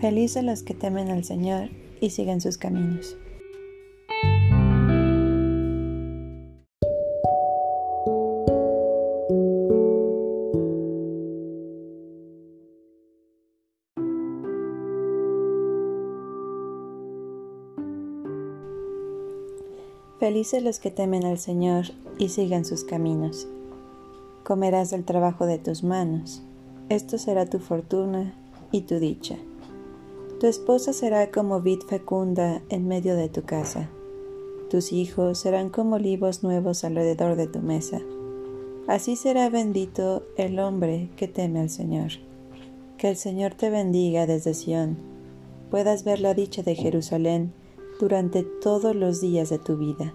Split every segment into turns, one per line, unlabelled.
Felices los que temen al Señor y siguen sus caminos. Felices los que temen al Señor y siguen sus caminos. Comerás del trabajo de tus manos. Esto será tu fortuna y tu dicha. Tu esposa será como vid fecunda en medio de tu casa. Tus hijos serán como olivos nuevos alrededor de tu mesa. Así será bendito el hombre que teme al Señor. Que el Señor te bendiga desde Sión, puedas ver la dicha de Jerusalén durante todos los días de tu vida.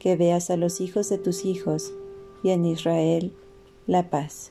Que veas a los hijos de tus hijos y en Israel la paz.